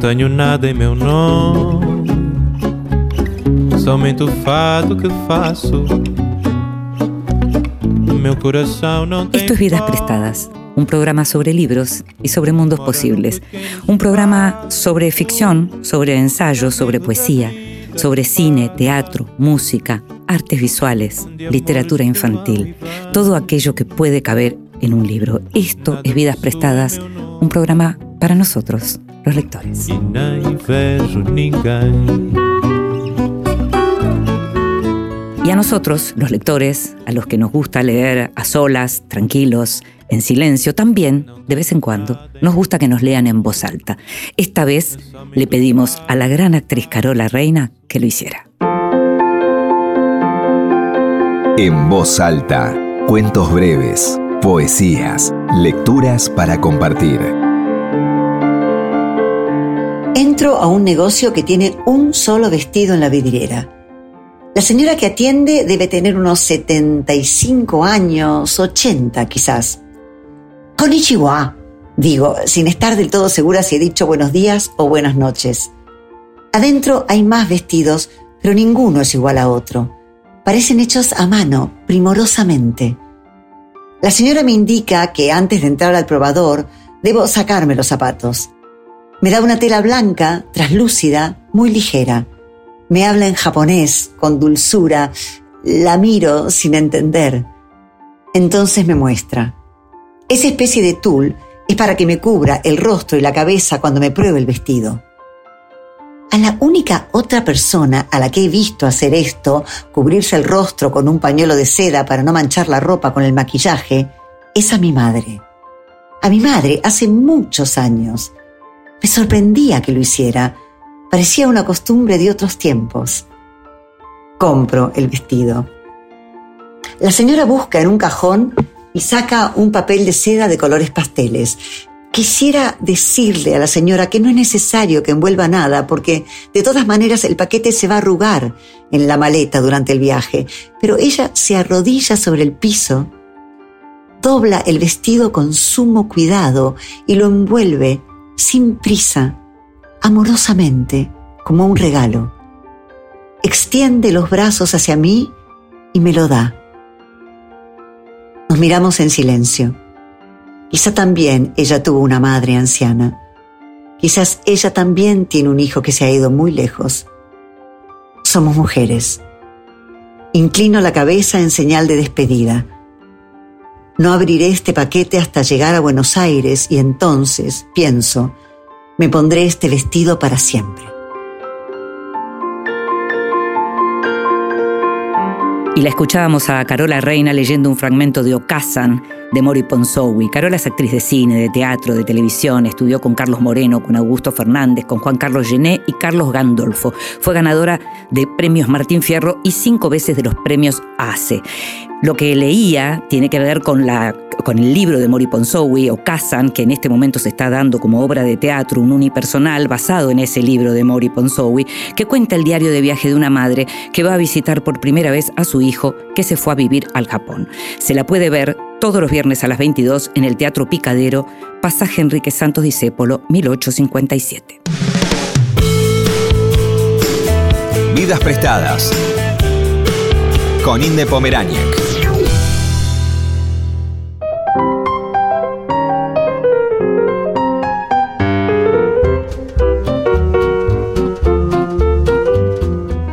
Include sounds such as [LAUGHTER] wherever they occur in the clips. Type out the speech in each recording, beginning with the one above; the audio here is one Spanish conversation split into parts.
Tenho nada em meu nome, somente o fado que faço. Meu coração não tem Esto es Vidas Prestadas, un programa sobre libros y sobre mundos posibles. Un programa sobre ficción, sobre ensayo, sobre poesía, sobre cine, teatro, música, artes visuales, literatura infantil. Todo aquello que puede caber en un libro. Esto es Vidas Prestadas, un programa para nosotros, los lectores. Y a nosotros, los lectores, a los que nos gusta leer a solas, tranquilos, en silencio, también, de vez en cuando, nos gusta que nos lean en voz alta. Esta vez le pedimos a la gran actriz Carola Reina que lo hiciera. En voz alta, cuentos breves, poesías, lecturas para compartir. Entro a un negocio que tiene un solo vestido en la vidriera. La señora que atiende debe tener unos 75 años, 80 quizás. Konnichiwa, digo, sin estar del todo segura si he dicho buenos días o buenas noches. Adentro hay más vestidos, pero ninguno es igual a otro. Parecen hechos a mano, primorosamente. La señora me indica que antes de entrar al probador debo sacarme los zapatos. Me da una tela blanca, traslúcida, muy ligera. Me habla en japonés, con dulzura. La miro sin entender. Entonces me muestra. Esa especie de tul es para que me cubra el rostro y la cabeza cuando me pruebe el vestido. A la única otra persona a la que he visto hacer esto, cubrirse el rostro con un pañuelo de seda para no manchar la ropa con el maquillaje, es a mi madre. A mi madre hace muchos años. Me sorprendía que lo hiciera. Parecía una costumbre de otros tiempos. Compro el vestido. La señora busca en un cajón y saca un papel de seda de colores pasteles. Quisiera decirle a la señora que no es necesario que envuelva nada porque de todas maneras el paquete se va a arrugar en la maleta durante el viaje, pero ella se arrodilla sobre el piso, dobla el vestido con sumo cuidado y lo envuelve sin prisa, amorosamente, como un regalo. Extiende los brazos hacia mí y me lo da. Nos miramos en silencio. Quizá también ella tuvo una madre anciana. Quizás ella también tiene un hijo que se ha ido muy lejos. Somos mujeres. Inclino la cabeza en señal de despedida. No abriré este paquete hasta llegar a Buenos Aires y entonces, pienso, me pondré este vestido para siempre. Y la escuchábamos a Carola Reina leyendo un fragmento de Okazan de Mori Ponsowi. Carola es actriz de cine, de teatro, de televisión, estudió con Carlos Moreno, con Augusto Fernández, con Juan Carlos Gené y Carlos Gandolfo. Fue ganadora de premios Martín Fierro y cinco veces de los premios ACE. Lo que leía tiene que ver con, la, con el libro de Mori Ponsowi, Okazan, que en este momento se está dando como obra de teatro, un unipersonal basado en ese libro de Mori Ponsowi, que cuenta el diario de viaje de una madre que va a visitar por primera vez a su hijo que se fue a vivir al Japón. Se la puede ver todos los viernes a las 22 en el Teatro Picadero, Pasaje Enrique Santos Discépolo, 1857. Vidas prestadas. Con Inde Pomeráñez.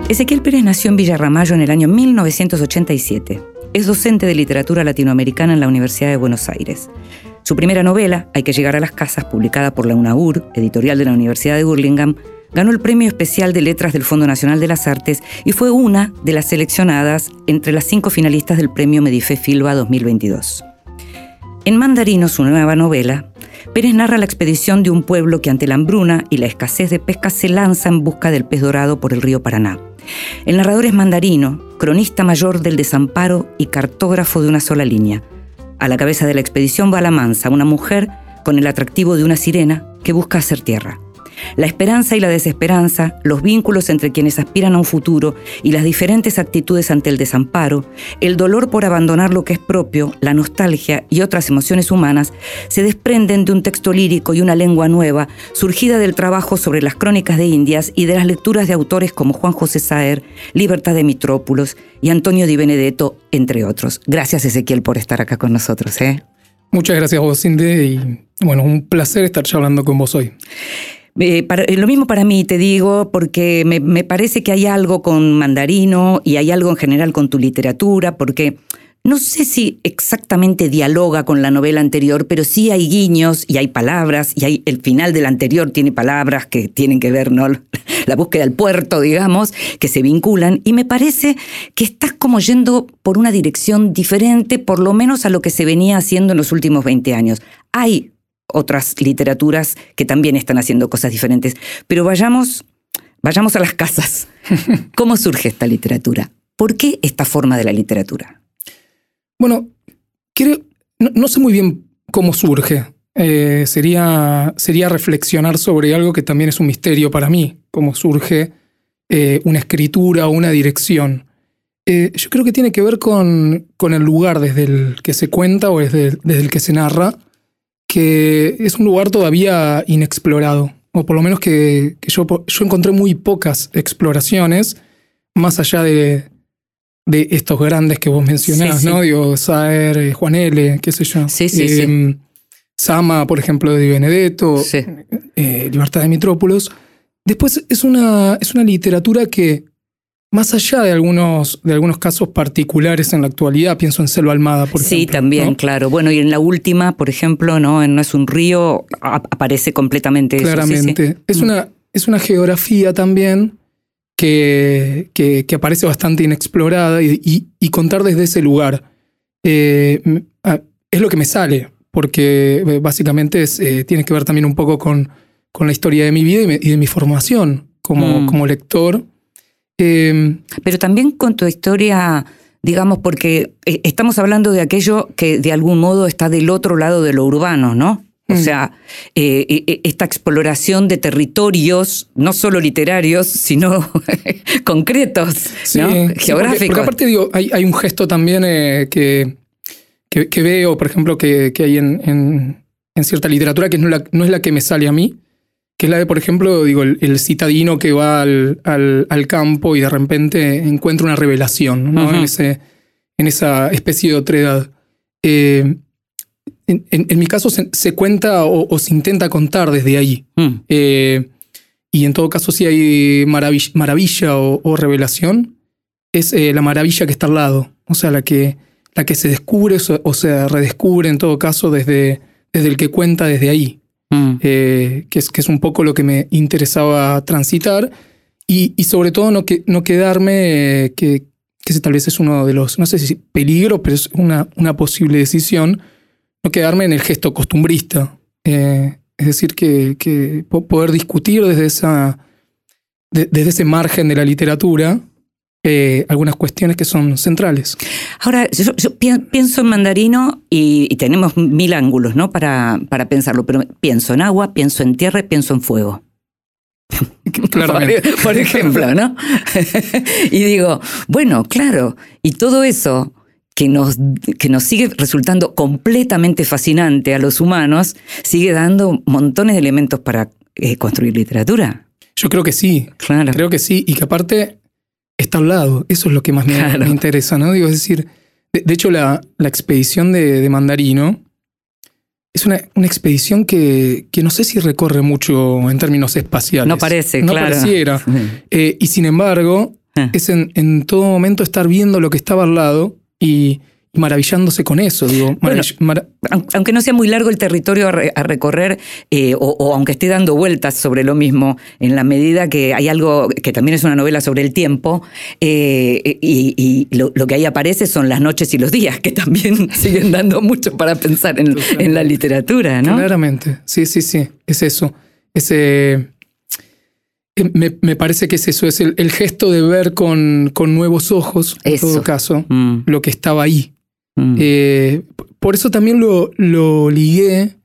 Ezequiel Pérez nació en Villarramayo en el año 1987. Es docente de literatura latinoamericana en la Universidad de Buenos Aires. Su primera novela, Hay que llegar a las casas, publicada por la UNAUR, editorial de la Universidad de Burlingame, ganó el Premio Especial de Letras del Fondo Nacional de las Artes y fue una de las seleccionadas entre las cinco finalistas del Premio Medife Filba 2022. En Mandarino, su nueva novela, Pérez narra la expedición de un pueblo que ante la hambruna y la escasez de pesca se lanza en busca del pez dorado por el río Paraná. El narrador es Mandarino, cronista mayor del desamparo y cartógrafo de una sola línea. A la cabeza de la expedición va la mansa, una mujer con el atractivo de una sirena que busca hacer tierra. La esperanza y la desesperanza, los vínculos entre quienes aspiran a un futuro y las diferentes actitudes ante el desamparo, el dolor por abandonar lo que es propio, la nostalgia y otras emociones humanas se desprenden de un texto lírico y una lengua nueva, surgida del trabajo sobre las crónicas de Indias y de las lecturas de autores como Juan José Saer, Libertad de Mitrópulos y Antonio Di Benedetto, entre otros. Gracias Ezequiel por estar acá con nosotros. ¿eh? Muchas gracias vos, Cindy, y bueno, un placer estar hablando con vos hoy. Eh, eh, lo mismo para mí, te digo, porque me, me, parece que hay algo con Mandarino y hay algo en general con tu literatura, porque no sé si exactamente dialoga con la novela anterior, pero sí hay guiños y hay palabras, y hay, el final del anterior tiene palabras que tienen que ver, ¿no? [LAUGHS] La búsqueda del puerto, digamos, que se vinculan, y me parece que estás como yendo por una dirección diferente, por lo menos a lo que se venía haciendo en los últimos 20 años. Hay otras literaturas que también están haciendo cosas diferentes. Pero vayamos, vayamos a las casas. [LAUGHS] ¿Cómo surge esta literatura? ¿Por qué esta forma de la literatura? Bueno, creo, no, sé muy bien cómo surge. Eh, sería, sería reflexionar sobre algo que también es un misterio para mí, cómo surge eh, una escritura o una dirección. Eh, yo creo que tiene que ver con, con, el lugar desde el que se cuenta o desde, desde el que se narra que es un lugar todavía inexplorado, o por lo menos que, yo, yo, encontré muy pocas exploraciones, más allá de, de estos grandes que vos mencionás, ¿no? Digo, Saer, eh, Juan L., qué sé yo. Sí, sí, sí. Em, Sama, por ejemplo, de Benedetto, eh, Libertad de Mitrópolos. Después es una, es una literatura que más allá de algunos, de algunos casos particulares en la actualidad, pienso en Selva Almada, por sí, ejemplo. Sí, también, claro. Bueno, y en la última, por ejemplo, ¿no? En No es un río, aparece completamente Claramente. Eso, Es, una, es una geografía también que, que, aparece bastante inexplorada y, y, contar desde ese lugar. Eh, es lo que me sale, porque eh, básicamente es, eh, tiene que ver también un poco con, con la historia de mi vida y, de mi formación como, mm. como lector Em, Pero también con tu historia, digamos, porque eh, estamos hablando de aquello que de algún modo está del otro lado de lo urbano, ¿no? O mm. sea, eh, eh, esta exploración de territorios, no solo literarios, sino [LAUGHS] concretos, geográficos. porque, aparte, digo, hay, hay, un gesto también que, que, veo, por ejemplo, que, que hay en, en, cierta literatura que no, la, no es la que me sale a mí, que es la de, por ejemplo, digo, el, citadino que va al, al, campo y de repente encuentra una revelación ¿no? en, ese, en esa especie de otredad. Eh, en, en, mi caso se, cuenta o, se intenta contar desde ahí. Mm. Eh, y en todo caso, si hay maravilla, maravilla o, revelación, es eh, la maravilla que está al lado. O sea, la que, la que se descubre o se redescubre en todo caso desde, desde el que cuenta desde ahí. Mm. Eh, que, es, que es un poco lo que me interesaba transitar. Y, y sobre todo no, que, no quedarme, que, que ese tal vez es uno de los, no sé si peligro, pero es una, una posible decisión, no quedarme en el gesto costumbrista. Eh, es decir, que, que, poder discutir desde, esa, desde ese margen de la literatura eh, algunas cuestiones que son centrales. Ahora, yo, pienso en mandarino y, tenemos mil ángulos ¿no? para, para pensarlo, pero pienso en agua, pienso en tierra y pienso en fuego. [LAUGHS] Claramente. [LAUGHS] Por, ejemplo, ¿no? [LAUGHS] y digo, bueno, claro, y todo eso que nos, que nos sigue resultando completamente fascinante a los humanos, sigue dando montones de elementos para eh, construir literatura. Yo creo que sí. Claro. Creo que sí. Y que aparte está al lado. Eso es lo que más me, interesa, ¿no? Digo, es decir, de, hecho, la, la expedición de, Mandarino es una, una expedición que, que, no sé si recorre mucho en términos espaciales. No parece, no claro. pareciera. [LAUGHS] Eh, y sin embargo, ah. es en, en todo momento estar viendo lo que estaba al lado y maravillándose con eso, digo. aunque no sea muy largo el territorio a, recorrer, eh, o, aunque esté dando vueltas sobre lo mismo, en la medida que hay algo que también es una novela sobre el tiempo, eh, y, lo, que ahí aparece son las noches y los días, que también [LAUGHS] siguen dando mucho para pensar en, la literatura, ¿no? Claramente, sí, sí, sí, es eso. Ese... Eh, me, parece que es eso, es el, gesto de ver con, con nuevos ojos, en todo caso, mm. lo que estaba ahí. Mm. Eh, por eso también lo, lo, ligué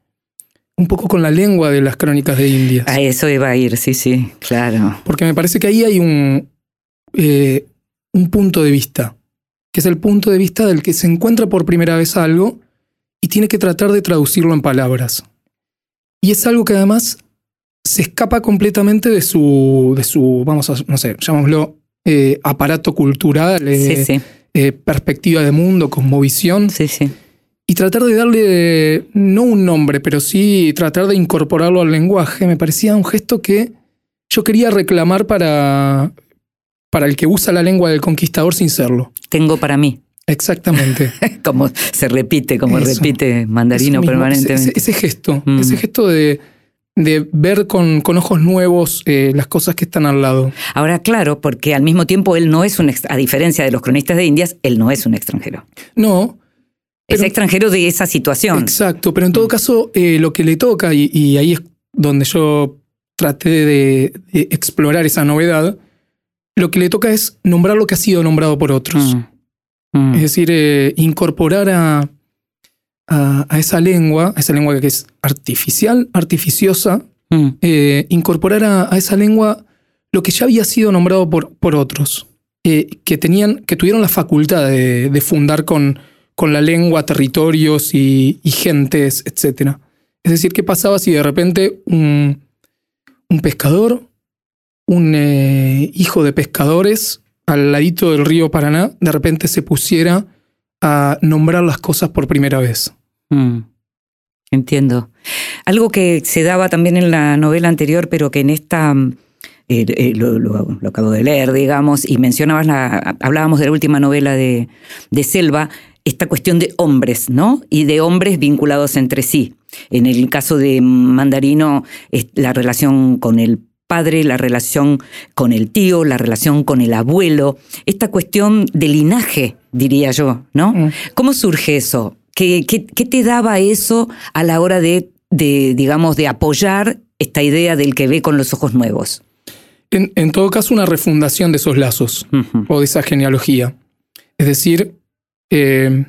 un poco con la lengua de las crónicas de Indias. A eso iba a ir, sí, sí, claro. Porque me parece que ahí hay un, eh, un punto de vista, que es el punto de vista del que se encuentra por primera vez algo y tiene que tratar de traducirlo en palabras. Y es algo que además se escapa completamente de su, de su vamos a, no sé, llamémoslo, eh, aparato cultural, eh, Sí, sí, eh, perspectiva de mundo, cosmovisión, sí, sí. y tratar de darle, no un nombre, pero sí tratar de incorporarlo al lenguaje, me parecía un gesto que yo quería reclamar para, para el que usa la lengua del conquistador sin serlo. Tengo para mí. Exactamente. [LAUGHS] Como se repite, como Eso. repite mandarino Eso permanentemente. Ese, ese gesto, Mm. ese gesto de, de ver con, con ojos nuevos eh, las cosas que están al lado. Ahora, claro, porque al mismo tiempo él no es un, a diferencia de los cronistas de Indias, él no es un extranjero. No, es extranjero de esa situación. exacto, pero en todo caso eh, lo que le toca, y, y ahí es donde yo traté de, de explorar esa novedad, lo que le toca es nombrar lo que ha sido nombrado por otros. Mm. Mm. Es decir, eh, incorporar a, a, a esa lengua, a esa lengua que es artificial, artificiosa, Mm. eh, incorporar a, a esa lengua lo que ya había sido nombrado por, por otros, eh, que, tenían, que tuvieron la facultad de, de fundar con, con la lengua territorios y, y gentes, etc. Es decir, ¿qué pasaba si de repente un, un pescador, un eh, hijo de pescadores, al ladito del río Paraná, de repente se pusiera a nombrar las cosas por primera vez? Mm. Entiendo. Algo que se daba también en la novela anterior, pero que en esta mm, eh, eh, lo, lo- lo acabo de leer, digamos, y mencionabas la, hablábamos de la última novela de, de Selva, esta cuestión de hombres, ¿no? Y de hombres vinculados entre sí. En el caso de Mandarino, es la relación con el padre, la relación con el tío, la relación con el abuelo, esta cuestión de linaje, diría yo, ¿no? Mm. ¿Cómo surge eso? ¿Qué, qué, qué te daba eso a la hora de, de, digamos, de apoyar esta idea del que ve con los ojos nuevos? En, en todo caso, una refundación de esos lazos. O de esa genealogía. Es decir, eh,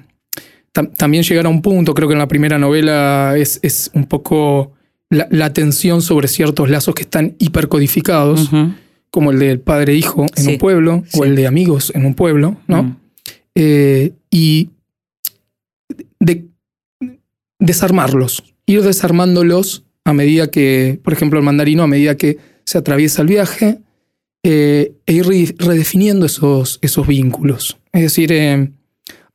tam- también llegar a un punto, creo que en la primera novela es, es un poco la, la atención sobre ciertos lazos que están hipercodificados, como el del padre-hijo en Sí, un pueblo, sí. o el de amigos en un pueblo, ¿no? Mm. Eh, y de desarmarlos, ir desarmándolos a medida que, por ejemplo, el mandarino, a medida que se atraviesa el viaje, eh, e ir re- redefiniendo esos, esos vínculos. Es decir, eh,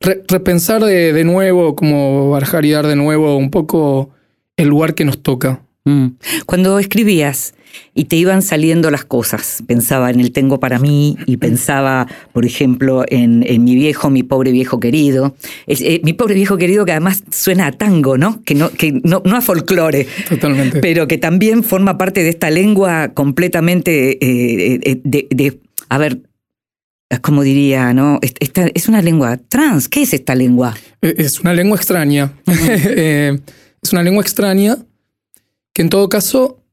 re- repensar de, de nuevo, como barajar y dar de nuevo un poco el lugar que nos toca. Mm. Cuando escribías y te iban saliendo las cosas, pensaba en el tengo para mí y pensaba, por ejemplo, en, en mi viejo, mi pobre viejo querido. Es, eh, mi pobre viejo querido que además suena a tango, ¿no? Que no, que no, no a folclore. Totalmente. pero que también forma parte de esta lengua completamente eh, eh, de, de- a ver, como diría, ¿no? Est- Esta, es una lengua trans. ¿Qué es esta lengua? Es una lengua extraña. [LAUGHS] Eh, es una lengua extraña que en todo caso,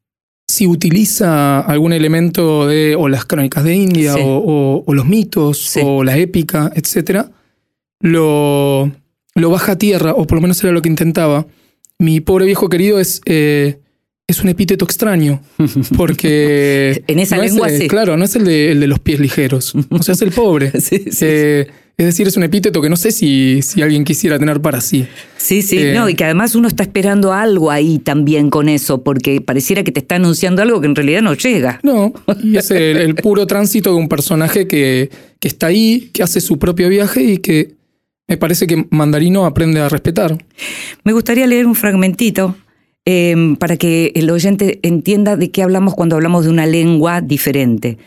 si utiliza algún elemento de o las crónicas de India Sí. o, o- o los mitos Sí. o la épica, etc., lo, lo baja a tierra, o por lo menos era lo que intentaba. Mi pobre viejo querido es, eh, es un epíteto extraño, [LAUGHS] porque... En esa no lengua sí. Claro, no es el de, el de los pies ligeros, o sea, es el pobre. [LAUGHS] Sí, sí, Eh, es decir, es un epíteto que no sé si, si alguien quisiera tener para sí. Sí, sí, Eh, no, y que además uno está esperando algo ahí también con eso, porque pareciera que te está anunciando algo que en realidad no llega. No, y es el, el puro tránsito de un personaje que, que está ahí, que hace su propio viaje y que me parece que Mandarino aprende a respetar. Me gustaría leer un fragmentito eh, para que el oyente entienda de qué hablamos cuando hablamos de una lengua diferente.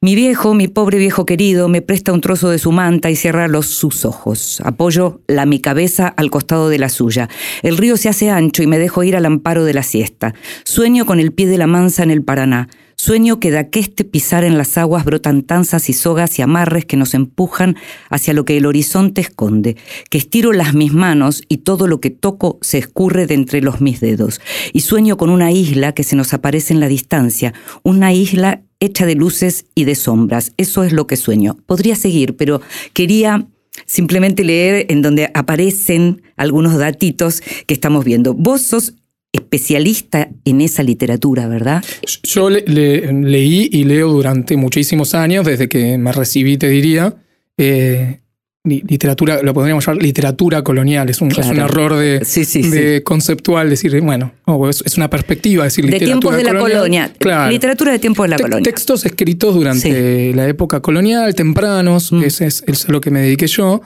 Mi viejo, mi pobre viejo querido, me presta un trozo de su manta y cierra los sus ojos. Apoyo la mi cabeza al costado de la suya. El río se hace ancho y me dejo ir al amparo de la siesta. Sueño con el pie de la mansa en el Paraná. Sueño que de aqueste pisar en las aguas brotan tanzas y sogas y amarres que nos empujan hacia lo que el horizonte esconde, que estiro las mis manos y todo lo que toco se escurre de entre los mis dedos. Y sueño con una isla que se nos aparece en la distancia, una isla hecha de luces y de sombras. Eso es lo que sueño. Podría seguir, pero quería simplemente leer en donde aparecen algunos datitos que estamos viendo. Vos sos especialista en esa literatura, ¿verdad? Yo le- le- leí y leo durante muchísimos años, desde que me recibí, te diría, eh, li- literatura, lo podríamos llamar literatura colonial, es un, es un Claro. error de, Sí, sí, de conceptual decir, bueno, no, es, es una perspectiva decir De literatura tiempos de la colonia. Claro. Literatura de tiempos de la Te- colonia. Textos escritos durante la época colonial, tempranos, Mm. ese es, es a lo que me dediqué yo.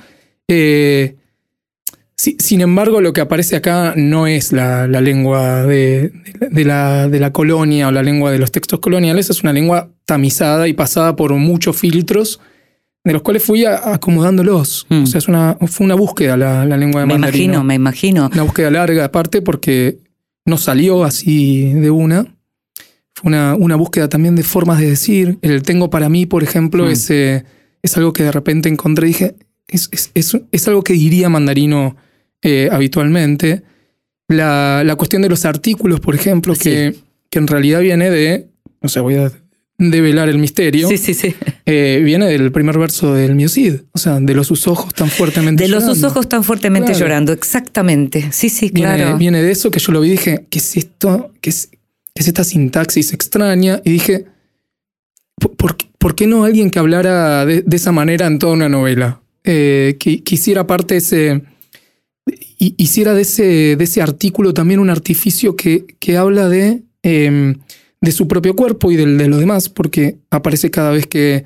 Eh, si- sin embargo, lo que aparece acá no es la, la lengua de, de la, de la colonia o la lengua de los textos coloniales, es una lengua tamizada y pasada por muchos filtros, de los cuales fui acomodándolos. Mm. O sea, es una, fue una búsqueda la, la lengua de Me mandarino. imagino, me imagino. Una búsqueda larga, aparte, porque no salió así de una. Fue una, una búsqueda también de formas de decir. El tengo para mí, por ejemplo, Mm. es, eh, es algo que de repente encontré y dije, es, es, es- es algo que diría mandarino eh, habitualmente. La, la cuestión de los artículos, por ejemplo, que, que en realidad viene de, no sé, voy a develar el misterio, Sí, sí, sí. eh, viene del primer verso del Miocid, o sea, de los sus ojos tan fuertemente De los sus llorando. ojos tan fuertemente Claro. llorando, exactamente. Sí, sí, claro. viene de eso que yo lo vi y dije, ¿qué es esto? ¿Qué es, qué es esta sintaxis extraña? Y dije, ¿por, por, qué- por qué no alguien que hablara de, de esa manera en toda una novela? Eh, que, que hiciera parte de ese. hi- Hiciera de ese, de ese artículo también un artificio que, que habla de, eh, de su propio cuerpo y del de los demás, porque aparece cada vez que,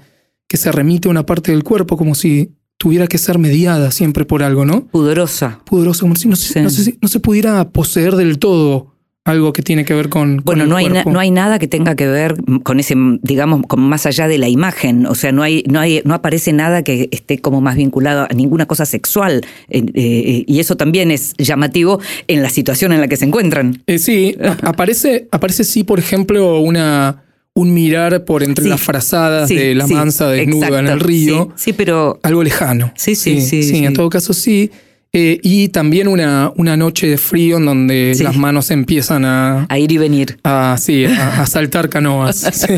que se remite a una parte del cuerpo como si tuviera que ser mediada siempre por algo, ¿no? Pudorosa. Pudoroso, como si no, se- Sí. no se pudiera poseer del todo algo que tiene que ver con. con Bueno, el no hay, na- no hay nada que tenga que ver con ese, digamos, como más allá de la imagen. O sea, no hay, no hay, no aparece nada que esté como más vinculado a ninguna cosa sexual. Eh, eh, y eso también es llamativo en la situación en la que se encuentran. Eh, sí, [LAUGHS] aparece, aparece sí, por ejemplo, una, un mirar por entre Sí. las frazadas Sí, de la sí, mansa desnuda en el río. Sí, pero Algo lejano. Sí, sí, sí, sí. en todo caso sí. Eh, y también una, una noche de frío en donde Sí. las manos empiezan a, a ir y venir. a, sí, a, a saltar canoas. [LAUGHS] Sí.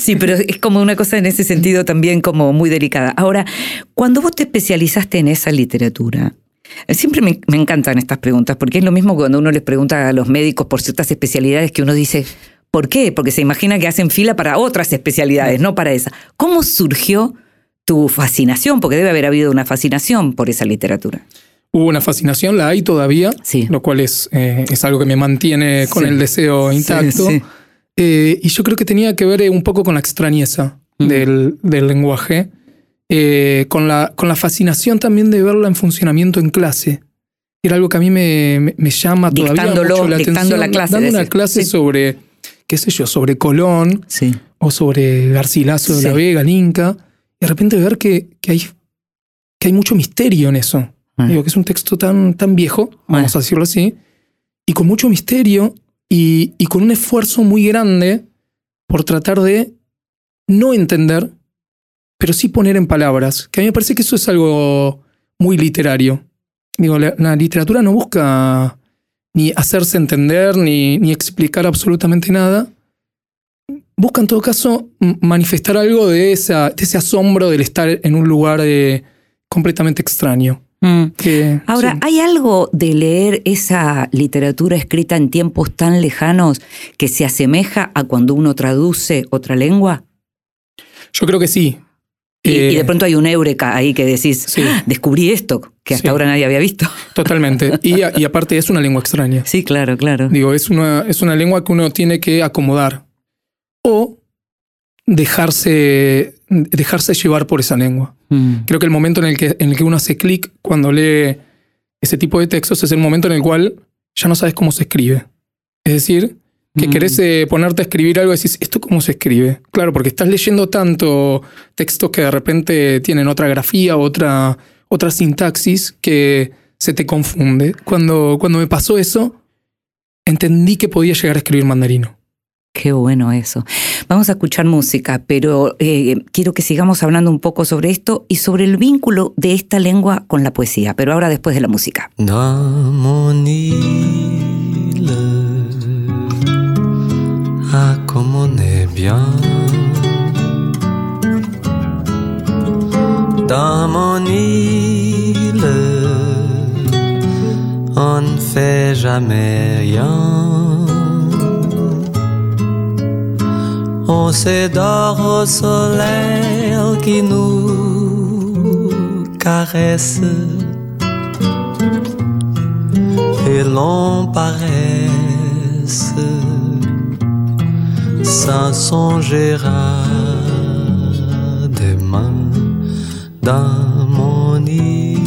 Sí, pero es como una cosa en ese sentido también como muy delicada. Ahora, cuando vos te especializaste en esa literatura, siempre me, me encantan estas preguntas, porque es lo mismo cuando uno les pregunta a los médicos por ciertas especialidades que uno dice, ¿por qué? Porque se imagina que hacen fila para otras especialidades, no para esa. ¿Cómo surgió tu fascinación? Porque debe haber habido una fascinación por esa literatura. Hubo una fascinación, la hay todavía, Sí. lo cual es, eh, es algo que me mantiene con Sí. el deseo intacto. sí. Eh, y yo creo que tenía que ver eh, un poco con la extrañeza Mm. del, del lenguaje, eh, con, la, con la fascinación también de verla en funcionamiento en clase. Era algo que a mí me, me- me llama todavía mucho la atención. la clase, Dando una clase sobre, qué sé yo, sobre Colón o sobre Garcilaso de la. Vega, el Inca. Y de repente ver que, que, hay, que hay mucho misterio en eso. Ah. Digo, que es un texto tan, tan viejo, vamos a decirlo así, y con mucho misterio y, y con un esfuerzo muy grande por tratar de no entender, pero sí poner en palabras. Que a mí me parece que eso es algo muy literario. Digo, la, la literatura no busca ni hacerse entender, ni, ni explicar absolutamente nada. Busca en todo caso manifestar algo de, esa, de ese asombro del estar en un lugar eh, completamente extraño. Mm. Que, Ahora, sí. ¿hay algo de leer esa literatura escrita en tiempos tan lejanos que se asemeja a cuando uno traduce otra lengua? yo creo que sí. Y, Eh, y de pronto hay un eureka ahí que decís, Sí. "Ah, descubrí esto, que hasta Sí. ahora nadie había visto. [LAUGHS] Totalmente. Y, a- y aparte es una lengua extraña. Sí, claro, claro. Digo, es una, es una lengua que uno tiene que acomodar. O dejarse, dejarse llevar por esa lengua. Mm. Creo que el momento en el que, en el que uno hace clic cuando lee ese tipo de textos es el momento en el cual ya no sabes cómo se escribe. Es decir, que Mm. querés eh, ponerte a escribir algo y decís, ¿esto cómo se escribe? Claro, porque estás leyendo tanto textos que de repente tienen otra grafía, otra, otra sintaxis que se te confunde. Cuando, cuando me pasó eso, entendí que podía llegar a escribir mandarino. Qué bueno eso. Vamos a escuchar música, pero eh, quiero que sigamos hablando un poco sobre esto y sobre el vínculo de esta lengua con la poesía, pero ahora después de la música. On fait jamais rien. On s'édore au soleil qui nous caresse et l'on paresse sans songer à des mains dans mon île.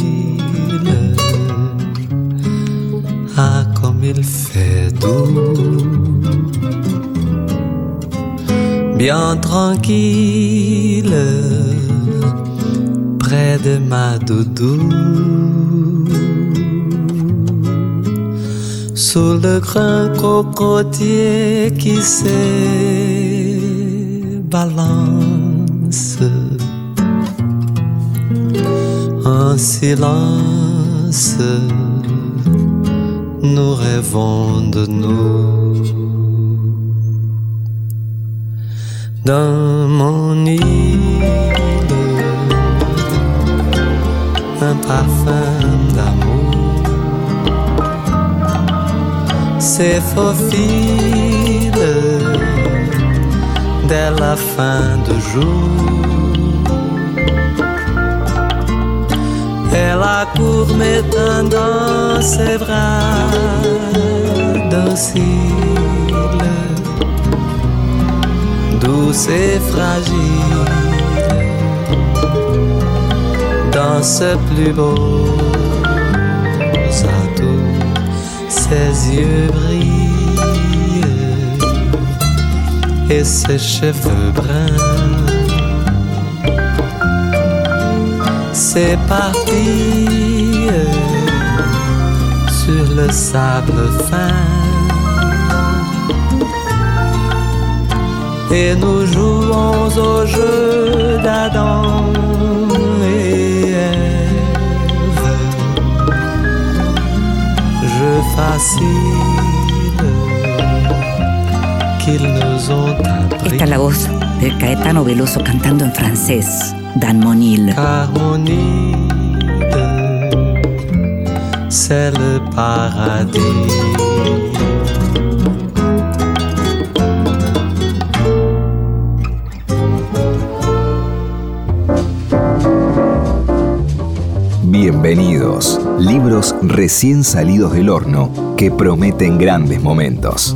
Ah, comme il fait doux, bien tranquille, près de ma doudou. Sous le grand cocotier qui se balance en silence, nous rêvons de nous. Dans mon île, un parfum d'amour. Se faufile dès la fin du jour. Elle accourt mettant dans ses bras dociles, douce et fragile, dans ce plus beau atout, ses yeux brillent et ses cheveux bruns s'éparpillent sur le sable fin. Et nous jouons au jeu d'Adam et Ève. Jeu facile qu'ils nous ont appris. Esta es la voz de Caetano Veloso cantando en francés, Dan Monil. Car mon île, c'est le paradis. Bienvenidos, libros recién salidos del horno que prometen grandes momentos.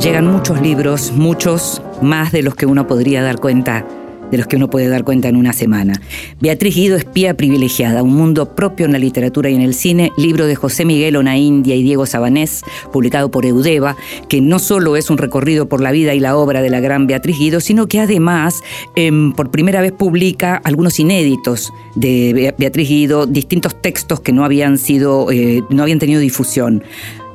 Llegan muchos libros, muchos más de los que uno podría dar cuenta, de los que uno puede dar cuenta en una semana. Beatriz Guido, Espía Privilegiada, un mundo propio en la literatura y en el cine, libro de José Miguel Onaindia y Diego Sabanés, publicado por Eudeva, que no solo es un recorrido por la vida y la obra de la gran Beatriz Guido, sino que además em, por primera vez publica algunos inéditos de Be- Beatriz Guido, distintos textos que no habían sido, eh, no habían tenido difusión.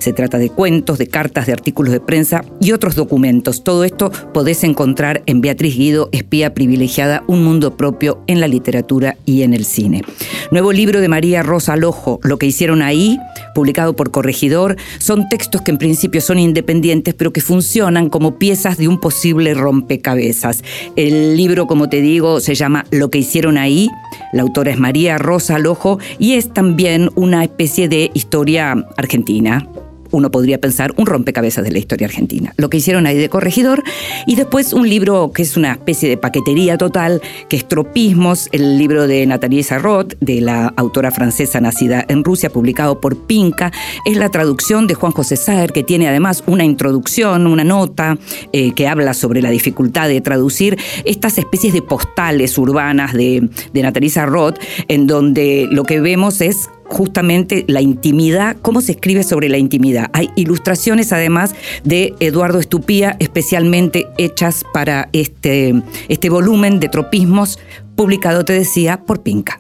Se trata de cuentos, de cartas, de artículos de prensa y otros documentos. Todo esto podés encontrar en Beatriz Guido, Espía Privilegiada, un mundo propio en la literatura y en el cine. Nuevo libro de María Rosa Lojo, Lo que hicieron ahí, publicado por Corregidor, son textos que en principio son independientes, pero que funcionan como piezas de un posible rompecabezas. El libro, como te digo, se llama Lo que hicieron ahí. La autora es María Rosa Lojo y es también una especie de historia argentina uno podría pensar un rompecabezas de la historia argentina. Lo que hicieron ahí de corregidor y después un libro que es una especie de paquetería total, que es Tropismos, el libro de Nathalie Sarrot, de la autora francesa nacida en Rusia, publicado por Pinca. Es la traducción de Juan José Saer, que tiene además una introducción, una nota eh, que habla sobre la dificultad de traducir estas especies de postales urbanas de, de Nathalie Sarrot, en donde lo que vemos es justamente la intimidad, cómo se escribe sobre la intimidad. Hay ilustraciones además de Eduardo Estupía, especialmente hechas para este, este volumen de tropismos, publicado, te decía, por Pinca.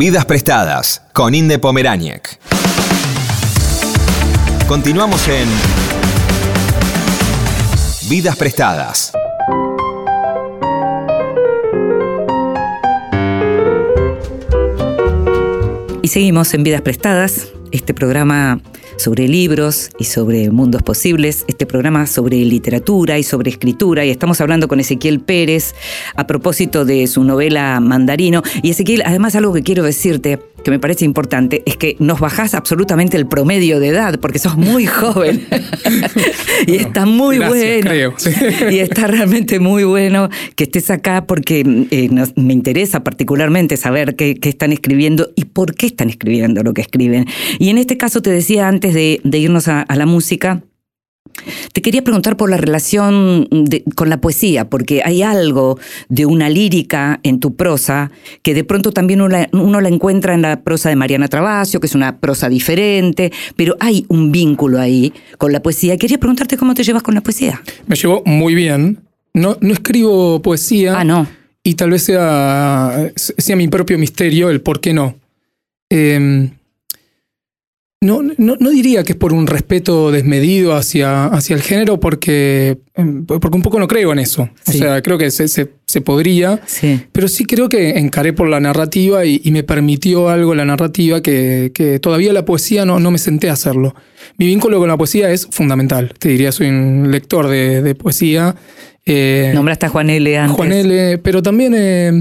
Vidas prestadas con Inde Pomeráñez. Continuamos en Vidas prestadas. seguimos en Vidas Prestadas, este programa sobre libros y sobre mundos posibles, este programa sobre literatura y sobre escritura, y estamos hablando con Ezequiel Pérez a propósito de su novela Mandarino. Y Ezequiel, además algo que quiero decirte, que me parece importante, es que nos bajás absolutamente el promedio de edad, porque sos muy [LAUGHS] joven. [LAUGHS] y está muy Gracias, bueno. creo. Y está realmente muy bueno que estés acá porque eh, nos- me interesa particularmente saber qué, qué están escribiendo y por qué están escribiendo lo que escriben. Y en este caso te decía antes de, de irnos a, a la música, te quería preguntar por la relación de- con la poesía, porque hay algo de una lírica en tu prosa que de pronto también uno la, uno la encuentra en la prosa de Mariana Travasio, que es una prosa diferente, pero hay un vínculo ahí con la poesía. Quería preguntarte cómo te llevas con la poesía. Me llevó muy bien. No, no escribo poesía. Ah, no. Y tal vez sea, sea mi propio misterio el por qué no. Eh, no, no. no diría que es por un respeto desmedido hacia, hacia el género, porque, eh, porque un poco no creo en eso. O Sí. sea, creo que se, se- se podría, Sí. pero sí creo que encaré por la narrativa y, y me permitió algo la narrativa que, que todavía la poesía no, no me senté a hacerlo. Mi vínculo con la poesía es fundamental. Te diría, soy un lector de, de poesía. Eh, Nombraste a Juan L. antes. Juan L., pero también, eh,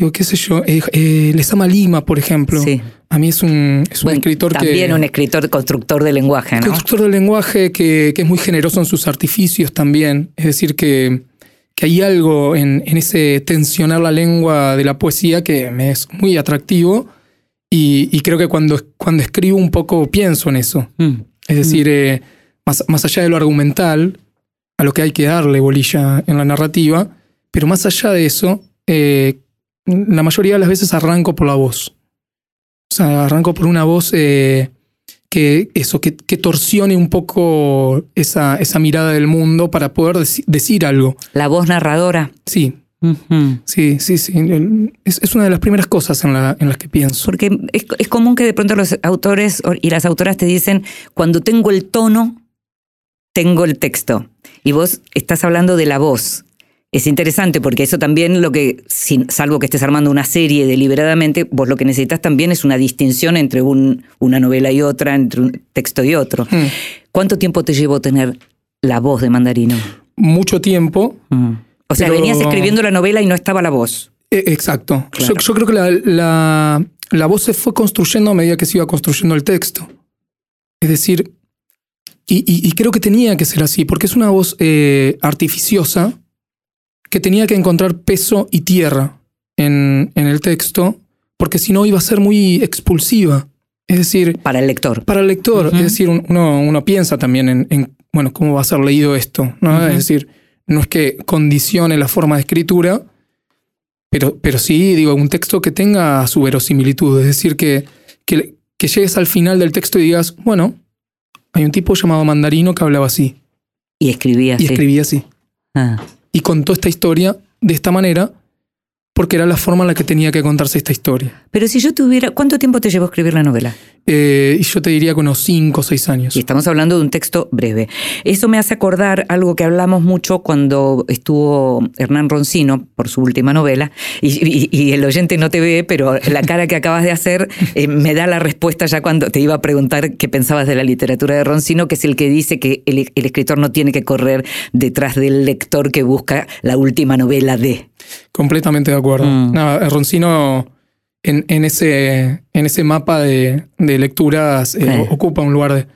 digo, qué sé yo, eh, eh, Lezama Lima, por ejemplo. Sí. A mí es un, es un Bueno, escritor también que... un escritor constructor de lenguaje, ¿no? Constructor del lenguaje que, que es muy generoso en sus artificios también. Es decir, que, que hay algo en, en ese tensionar la lengua de la poesía que me es muy atractivo y, y creo que cuando, cuando escribo un poco pienso en eso. Mm. Es decir, eh, más, más allá de lo argumental, a lo que hay que darle bolilla en la narrativa, pero más allá de eso, eh, la mayoría de las veces arranco por la voz. O sea, arranco por una voz eh, que eso, que, que torsione un poco esa, esa mirada del mundo para poder deci- decir algo. La voz narradora. Sí, sí, sí, sí. Es, es una de las primeras cosas en, la- en las que pienso. Porque es, es común que de pronto los autores y las autoras te dicen, cuando tengo el tono, tengo el texto. Y vos estás hablando de la voz. Es interesante porque eso también lo que, sin- salvo que estés armando una serie deliberadamente, vos lo que necesitas también es una distinción entre un- una novela y otra, entre un texto y otro. Mm. ¿Cuánto tiempo te llevó tener la voz de Mandarino? Mucho tiempo, Mm. O sea, Pero- venías escribiendo la novela y no estaba la voz. Eh, Exacto. Claro. Yo, yo creo que la, la- la voz se fue construyendo a medida que se iba construyendo el texto. Es decir, y, y- y creo que tenía que ser así, porque es una voz eh, artificiosa que tenía que encontrar peso y tierra en, en el texto, porque si no iba a ser muy expulsiva. Es decir, Para el lector. para el lector, es decir, un- uno, uno piensa también en, en, bueno, cómo va a ser leído esto, ¿no? Es decir, no es que condicione la forma de escritura, pero, pero sí, digo, un texto que tenga su verosimilitud, es decir, que, que, que llegues al final del texto y digas, bueno, hay un tipo llamado Mandarino que hablaba así Y escribía y así. escribía así. Ah. Y contó esta historia de esta manera porque era la forma en la que tenía que contarse esta historia. Pero si yo tuviera. ¿Cuánto tiempo te llevó escribir la novela? Eh, y yo te diría que unos 5 o 6 años. Y estamos hablando de un texto breve. Eso me hace acordar algo que hablamos mucho cuando estuvo Hernán Roncino por su última novela. Y, y- y el oyente no te ve, pero la cara que acabas de hacer eh, me da la respuesta ya cuando te iba a preguntar qué pensabas de la literatura de Roncino, que es el que dice que el, el escritor no tiene que correr detrás del lector que busca la última novela de. Completamente de acuerdo. Mm. No, Roncino en, en ese, en ese mapa de, de lecturas eh, ocupa un lugar de-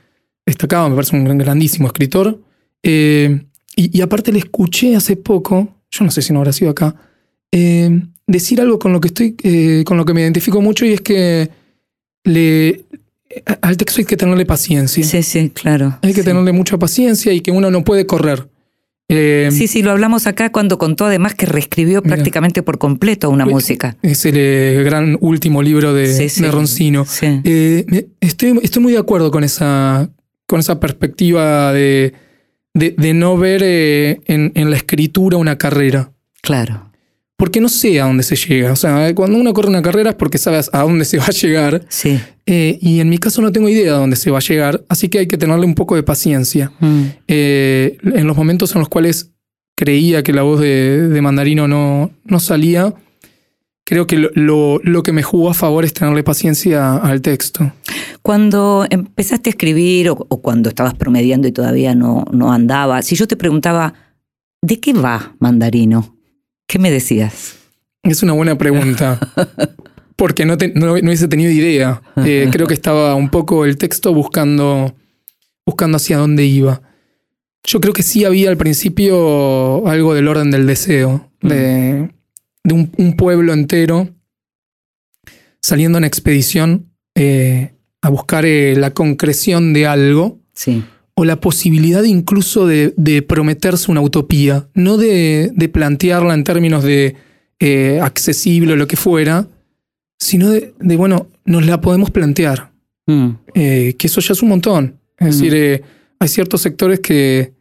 destacado, me parece un gran- grandísimo escritor. Eh, y, y aparte le escuché hace poco, yo no sé si no habrá sido acá, eh, decir algo con lo que estoy, con lo que me identifico mucho y es que le, al texto hay que tenerle paciencia. Sí, sí, claro. Hay que Sí. tenerle mucha paciencia y que uno no puede correr. Eh, Sí, sí, lo hablamos acá cuando contó además que reescribió Mira. prácticamente por completo una Eh, música. Es el eh, gran último libro de, Sí, sí. de Roncino. Sí. Eh, estoy, estoy muy de acuerdo con esa, con esa perspectiva de, de, de no ver en, en la escritura una carrera. Claro. Porque no sé a dónde se llega. O sea, cuando uno corre una carrera es porque sabes a dónde se va a llegar. Sí. Eh, y en mi caso no tengo idea de dónde se va a llegar. Así que hay que tenerle un poco de paciencia. Mm. Eh, en los momentos en los cuales creía que la voz de, de Mandarino no, no salía, creo que lo, lo- lo que me jugó a favor es tenerle paciencia al texto. Cuando empezaste a escribir o, o cuando estabas promediando y todavía no, no andaba, si yo te preguntaba, ¿de qué va Mandarino? ¿Qué me decías? Es una buena pregunta. [LAUGHS] Porque no, te- no, no hubiese tenido idea. Eh, [LAUGHS] creo que estaba un poco el texto buscando, buscando hacia dónde iba. Yo creo que sí había al principio algo del orden del deseo, de, de un, un pueblo entero saliendo en expedición eh, a buscar eh, la concreción de algo Sí. O la posibilidad incluso de, de prometerse una utopía, no de, de plantearla en términos de eh, accesible o lo que fuera, sino de, de, bueno, nos la podemos plantear, Mm, eh, que eso ya es un montón. Es Mm. decir, eh, hay ciertos sectores que,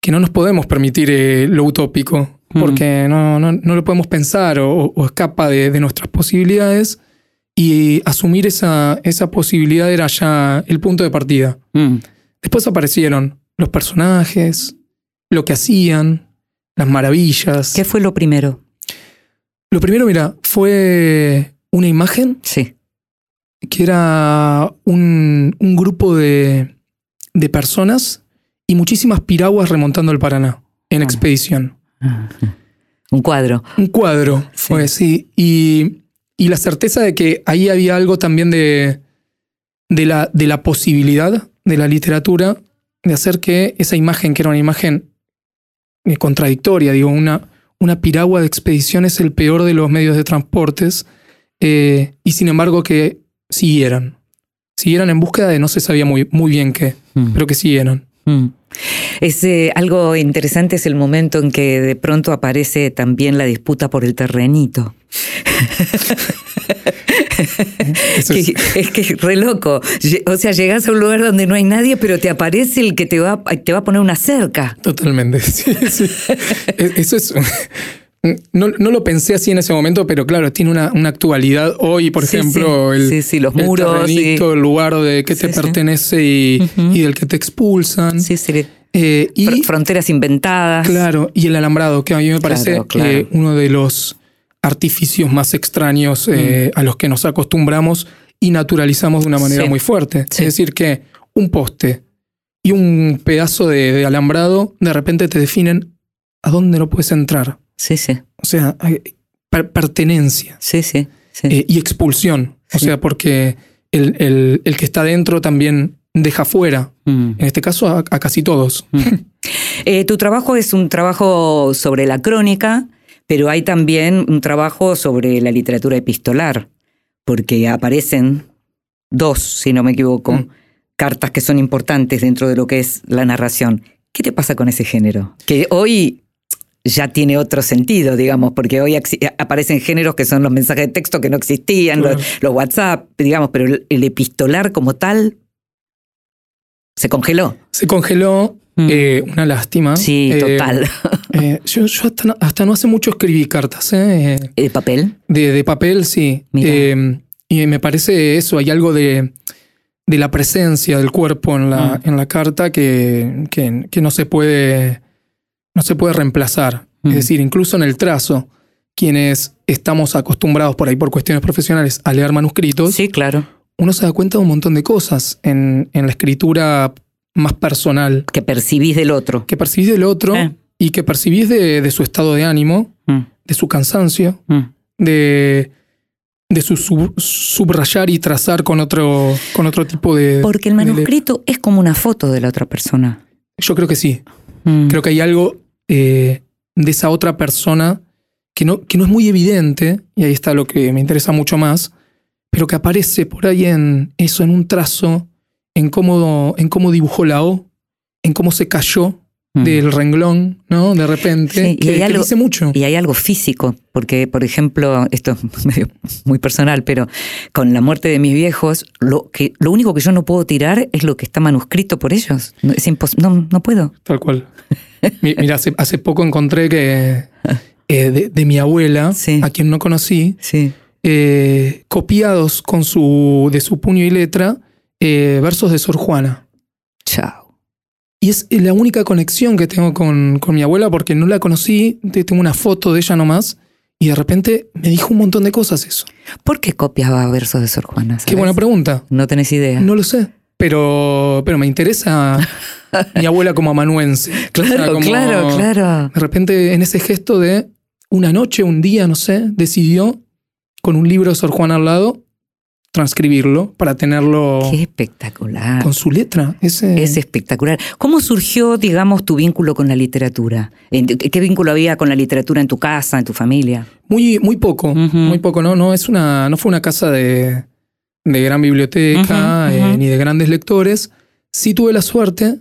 que no nos podemos permitir eh, lo utópico, Mm. porque no, no, no lo podemos pensar o, o escapa de, de nuestras posibilidades. Y asumir esa, esa posibilidad era ya el punto de partida. mm. Después aparecieron los personajes, lo que hacían, las maravillas. ¿Qué fue lo primero? Lo primero, mira, fue una imagen Sí. que era un, un grupo de, de personas y muchísimas piraguas remontando el Paraná en Ah. expedición. Un cuadro. Un cuadro fue, sí. Y, y la certeza de que ahí había algo también de, de, la, de la posibilidad de la literatura de hacer que esa imagen, que era una imagen eh, contradictoria, digo, una, una piragua de expedición es el peor de los medios de transportes, eh, y sin embargo que siguieran. Siguieran en búsqueda de no se sabía muy, muy bien qué, Mm. pero que siguieron. Mm. Es, eh, algo interesante es el momento en que de pronto aparece también la disputa por el terrenito. [LAUGHS] [LAUGHS] Que- es- que es re loco. O sea, llegas a un lugar donde no hay nadie, pero te aparece el que te va, te va a poner una cerca. Totalmente. [LAUGHS] Sí, sí. Eso es. No, no lo pensé así en ese momento, pero claro, tiene una, una actualidad hoy, por Sí, ejemplo, sí. el, Sí, sí, los el muros, terrenito, el lugar de que te pertenece y, y del que te expulsan. Sí, sí. Eh, y Fr- fronteras inventadas. claro, y el alambrado, que a mí me parece Claro, claro. eh, uno de los artificios más extraños eh, a los que nos acostumbramos y naturalizamos de una manera Mm. Sí. muy fuerte. Sí. Es decir, que un poste y un pedazo de, de alambrado de repente te definen a dónde no puedes entrar. Sí, sí. O sea, per- pertenencia Sí, sí. sí. eh, y expulsión. O sea, porque el, el- el que está dentro también deja fuera, Mm. en este caso a, a casi todos. [LAUGHS] Eh, tu trabajo es un trabajo sobre la crónica, pero hay también un trabajo sobre la literatura epistolar, porque aparecen dos, si no me equivoco, Mm. cartas que son importantes dentro de lo que es la narración. ¿Qué te pasa con ese género? Que hoy ya tiene otro sentido, digamos, porque hoy axi- aparecen géneros que son los mensajes de texto que no existían, Claro. los, los WhatsApp, digamos, pero el, el epistolar como tal se congeló. Se congeló, Mm. eh, una lástima. Sí, Eh, total. [LAUGHS] eh, yo yo hasta, no- hasta no hace mucho escribí cartas, ¿eh? Eh, ¿De papel? de, de papel, sí. Eh, y me parece eso, hay algo de, de la presencia del cuerpo en la, Mm. en la carta que, que, que no se puede, no se puede reemplazar. Mm. Es decir, incluso en el trazo, quienes estamos acostumbrados por ahí por cuestiones profesionales a leer manuscritos, Sí, claro. uno se da cuenta de un montón de cosas en, en la escritura más personal Que percibís del otro. que percibís del otro Eh. Y que percibís de, de su estado de ánimo, Mm, de su cansancio, mm. de, de su sub- subrayar y trazar con otro, con otro tipo de... Porque el de manuscrito es como una foto de la otra persona. Yo creo que sí. Mm. Creo que hay algo eh, de esa otra persona que no, que no es muy evidente, y ahí está lo que me interesa mucho más, pero que aparece por ahí en eso, en un trazo, en cómo, en cómo dibujó la O, en cómo se cayó Mm. del renglón, ¿no? De repente, Sí, y que, hay que algo- dice mucho. Y hay algo físico, porque, por ejemplo, esto [LAUGHS] es medio muy personal, pero con la muerte de mis viejos, lo, que, lo único que yo no puedo tirar es lo que está manuscrito por ellos. No, es no, no puedo. Tal cual. [LAUGHS] Mi- Mira, hace, hace poco encontré que eh, de, de mi abuela, Sí. a quien no conocí, Sí. eh, copiados con su, de su puño y letra, eh, versos de Sor Juana. Chao. Y es la única conexión que tengo con, con mi abuela porque no la conocí, te- tengo una foto de ella nomás, Y de repente me dijo un montón de cosas eso. ¿Por qué copiaba versos de Sor Juana? Qué buena pregunta. No tenés idea. No lo sé. Pero, pero me interesa mi abuela como amanuense. claro, [LAUGHS] O sea, como- claro, claro. De repente, en ese gesto de una noche, un día, no sé, decidió, con un libro de Sor Juana al lado, transcribirlo para tenerlo Qué espectacular. con su letra. Ese, Es espectacular. ¿Cómo surgió, digamos, tu vínculo con la literatura? ¿En- ¿Qué vínculo había con la literatura en tu casa, en tu familia? Muy, muy poco, muy poco, ¿no? No, es una, no fue una casa de, de gran biblioteca eh, ni de grandes lectores. Sí tuve la suerte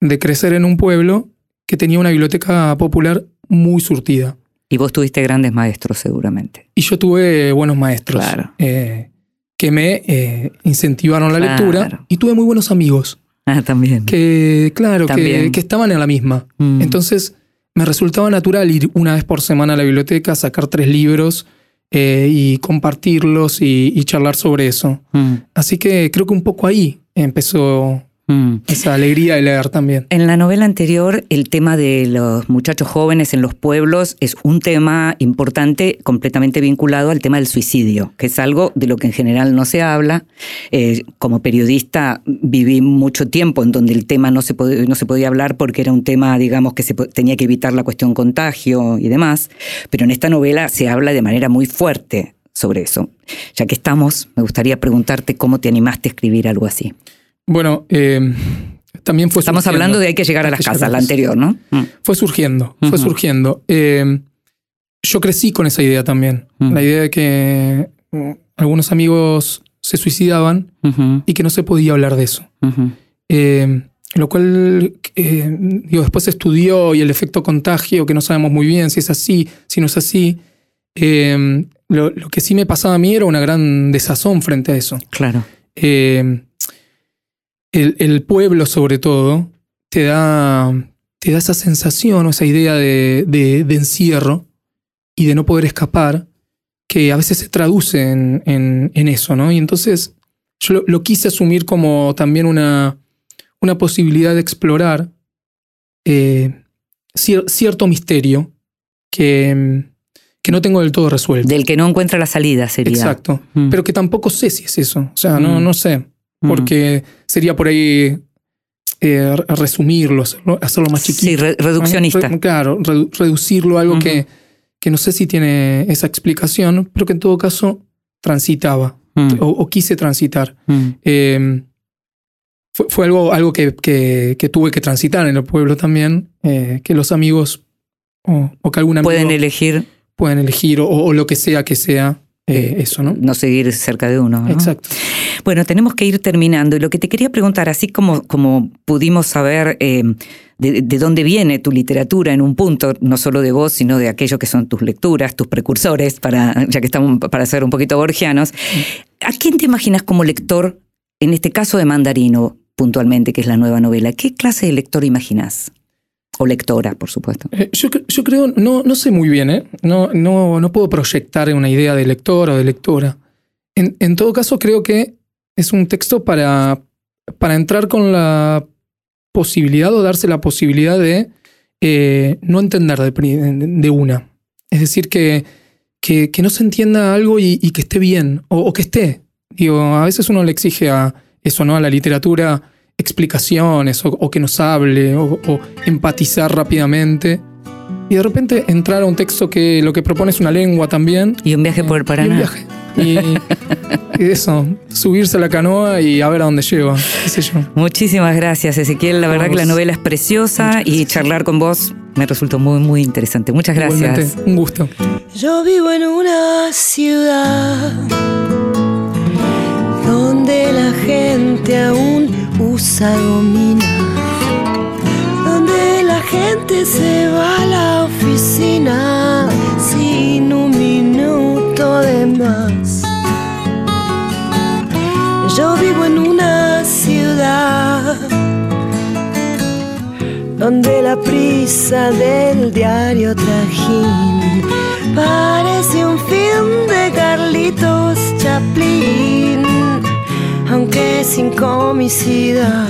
de crecer en un pueblo que tenía una biblioteca popular muy surtida. Y vos tuviste grandes maestros, seguramente. Y yo tuve buenos maestros Claro. eh, que me eh, incentivaron la Claro. lectura. Y tuve muy buenos amigos [LAUGHS] Ah, también. que, claro, que, que estaban en la misma. Mm. Entonces me resultaba natural ir una vez por semana a la biblioteca, sacar tres libros eh, y compartirlos y, y charlar sobre eso. Mm, Así que creo que un poco ahí empezó mm. esa alegría de leer también. En la novela anterior, el tema de los muchachos jóvenes en los pueblos es un tema importante, completamente vinculado al tema del suicidio, que es algo de lo que en general no se habla. Eh, como periodista viví mucho tiempo en donde el tema no se, no se podía hablar porque era un tema, digamos, que se tenía que evitar la cuestión contagio y demás, pero en esta novela se habla de manera muy fuerte sobre eso. Ya que estamos, me gustaría preguntarte cómo te animaste a escribir algo así. Bueno, eh, también fue Estamos surgiendo. hablando de hay que llegar a las casas, la anterior, ¿no? Mm. Fue surgiendo, fue surgiendo. Eh, yo crecí con esa idea también. Mm. La idea de que mm, algunos amigos se suicidaban y que no se podía hablar de eso. Eh, lo cual, digo, después se estudió y el efecto contagio, que no sabemos muy bien si es así, si no es así. Lo, lo que sí me pasaba a mí era una gran desazón frente a eso. Claro. Eh, el, el pueblo, sobre todo, te da, te da esa sensación o esa idea de, de- de encierro y de no poder escapar, que a veces se traduce en, en- en eso, ¿no? Y entonces yo lo, lo quise asumir como también una, una posibilidad de explorar eh, cier- cierto misterio que, que no tengo del todo resuelto. Del que no encuentra la salida sería. Exacto. Mm. Pero que tampoco sé si es eso. O sea, no, Mm. no sé. Mm. Porque sería por ahí eh, re- resumirlo, hacerlo, hacerlo más chiquito. Sí, re- reduccionista. Re- claro, redu- reducirlo a algo que, que no sé si tiene esa explicación, pero que en todo caso transitaba Mm, o, o quise transitar. mm. Eh, fue, fue algo, algo que, que- que tuve que transitar en el pueblo también, eh, que los amigos o, o que algún amigo Pueden elegir pueden elegir o, o lo que sea que sea eh, eso, ¿no? no seguir cerca de uno. ¿no? Exacto. Bueno, tenemos que ir terminando. Y lo que te quería preguntar, así como, como pudimos saber eh, de, de dónde viene tu literatura en un punto, no solo de vos, sino de aquello que son tus lecturas, tus precursores, para, ya que estamos para ser un poquito borgianos, ¿a quién te imaginas como lector, en este caso de Mandarino, puntualmente, que es la nueva novela? ¿Qué clase de lector imaginas? O lectora, por supuesto. Eh, yo, cre- yo creo, no, no sé muy bien, ¿eh? No, no, no puedo proyectar una idea de lector o de lectora. En, todo caso, creo que es un texto para, para entrar con la posibilidad o darse la posibilidad de eh, no entender de, de- una. Es decir, que, que, no se entienda algo y, y que esté bien, o, o que esté. Digo, a veces uno le exige a eso, ¿no? A la literatura explicaciones o, o que nos hable o, o empatizar rápidamente. Y de repente entrar a un texto que lo que propone es una lengua también. Y un viaje por el Y un Paraná. viaje. Y, [LAUGHS] y eso, subirse a la canoa y a ver a dónde lleva, qué sé yo. Muchísimas gracias, Ezequiel. La verdad que la novela es preciosa y charlar con vos me resultó muy, muy interesante. Muchas gracias. Igualmente, un gusto. Yo vivo en una ciudad donde la gente aún usa gomina, donde la gente se va a la oficina sin un minuto de más. Yo vivo en una ciudad donde la prisa del diario trajín parece un film de Carlitos Chaplin, aunque sin comicidad.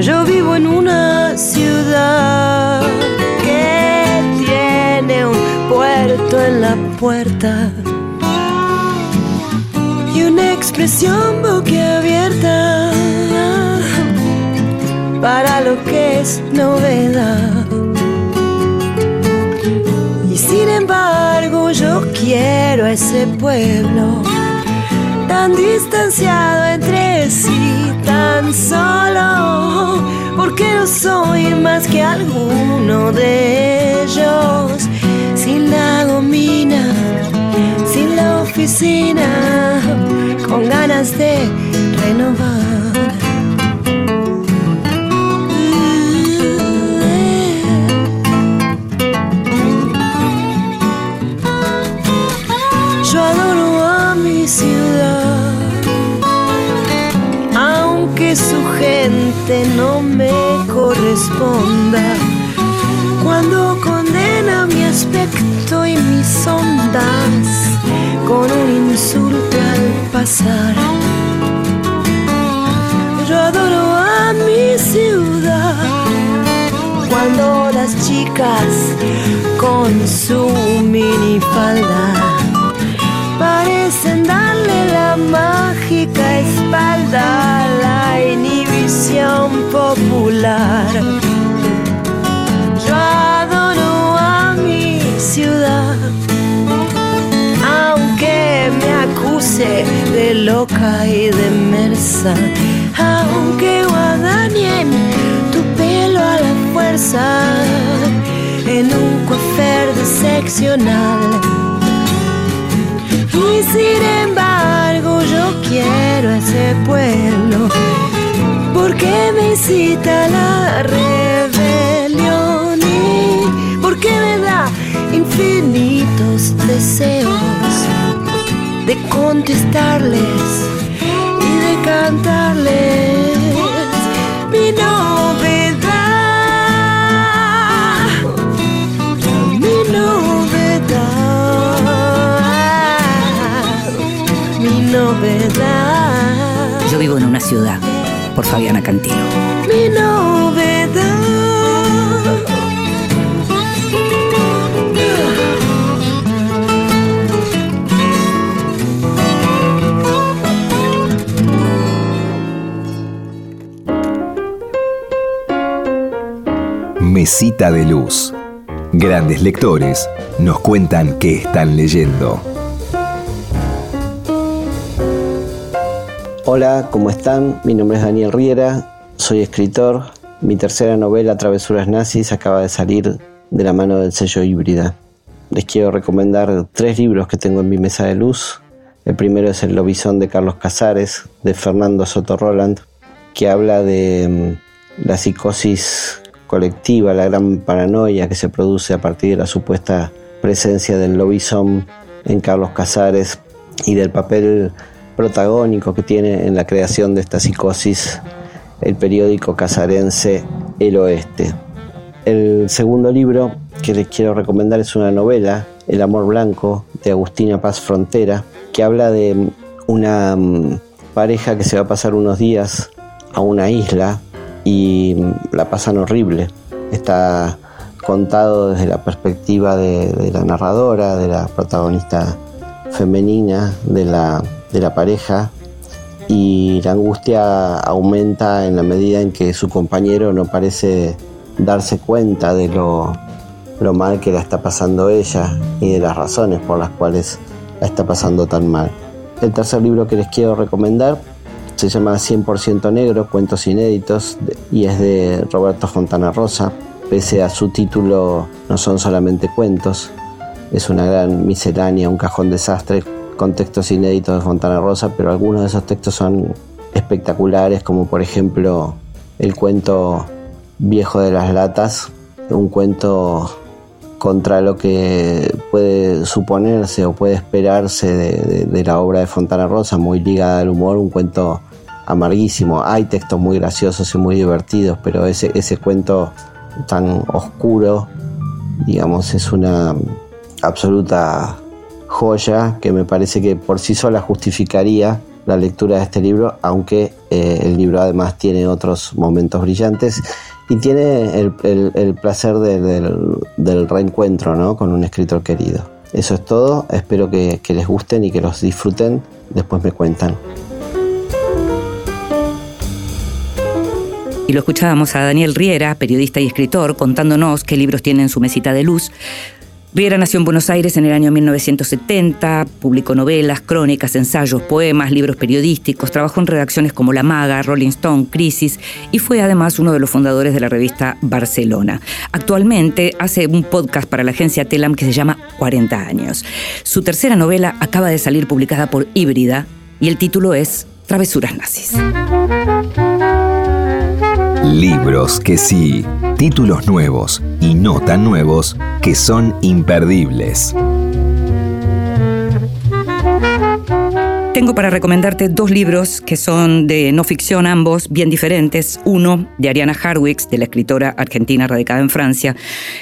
Yo vivo en una ciudad que tiene puerta y una expresión boquiabierta para lo que es novedad. Y sin embargo yo quiero ese pueblo tan distanciado entre sí, tan solo, porque no soy más que alguno de ellos, sin la gomina, sin la oficina, con ganas de renovar. No me corresponda. Cuando condena mi aspecto y mis ondas con un insulto al pasar. Yo adoro a mi ciudad cuando las chicas con su minifalda parecen darle la mágica espalda a la inhibición popular. Yo adoro a mi ciudad, aunque me acuse de loca y de mersa, aunque guadañen tu pelo a la fuerza en un cofer de seccional. Y sin embargo yo quiero ese pueblo porque me incita la rebelión y porque me da infinitos deseos de contestarles y de cantarles mi novedad, mi novedad, mi novedad, Yo vivo en una ciudad, por Fabiana Cantilo. mi novedad. Mesita de Luz. Grandes lectores nos cuentan qué están leyendo. Hola, ¿cómo están? Mi nombre es Daniel Riera, soy escritor. Mi tercera novela, Travesuras Nazis, acaba de salir de la mano del sello híbrida. Les quiero recomendar tres libros que tengo en mi mesa de luz. El primero es El Lobizón de Carlos Casares, de Fernando Soto Roland, que habla de mm, la psicosis colectiva, la gran paranoia que se produce a partir de la supuesta presencia del lobizón en Carlos Casares y del papel protagónico que tiene en la creación de esta psicosis el periódico casarense El Oeste. El segundo libro que les quiero recomendar es una novela, El Amor Blanco, de Agustina Paz Frontera, que habla de una mm, pareja que se va a pasar unos días a una isla y mm, la pasan horrible. Está contado desde la perspectiva de, de la narradora, de la protagonista femenina de la, de la pareja y la angustia aumenta en la medida en que su compañero no parece darse cuenta de lo, lo mal que la está pasando ella y de las razones por las cuales la está pasando tan mal. El tercer libro que les quiero recomendar se llama 100% Negro, Cuentos Inéditos, y es de Roberto Fontana Rosa. Pese a su título, no son solamente cuentos, es una gran miscelánea, un cajón desastre con textos inéditos de Fontana Rosa, pero algunos de esos textos son espectaculares, como por ejemplo el cuento Viejo de las Latas, un cuento contra lo que puede suponerse o puede esperarse de, de- la obra de Fontana Rosa, muy ligada al humor, un cuento amarguísimo. Hay textos muy graciosos y muy divertidos, pero ese, ese cuento tan oscuro, digamos, es una absoluta joya que me parece que por sí sola justificaría la lectura de este libro, aunque eh, el libro además tiene otros momentos brillantes y tiene el, el- placer de- del, del reencuentro ¿no? con un escritor querido. Eso es todo, espero que, que les gusten y que los disfruten, después me cuentan. Y lo escuchábamos a Daniel Riera, periodista y escritor, contándonos qué libros tiene en su mesita de luz. Riera nació en Buenos Aires en el año 1970, publicó novelas, crónicas, ensayos, poemas, libros periodísticos, trabajó en redacciones como La Maga, Rolling Stone, Crisis y fue además uno de los fundadores de la revista Barcelona. Actualmente hace un podcast para la agencia Telam que se llama 40 años. Su tercera novela acaba de salir publicada por Híbrida y el título es Travesuras nazis. Libros que sí, títulos nuevos y no tan nuevos que son imperdibles. Tengo para recomendarte dos libros que son de no ficción, ambos bien diferentes. Uno de Ariana Harwicks, de la escritora argentina radicada en Francia.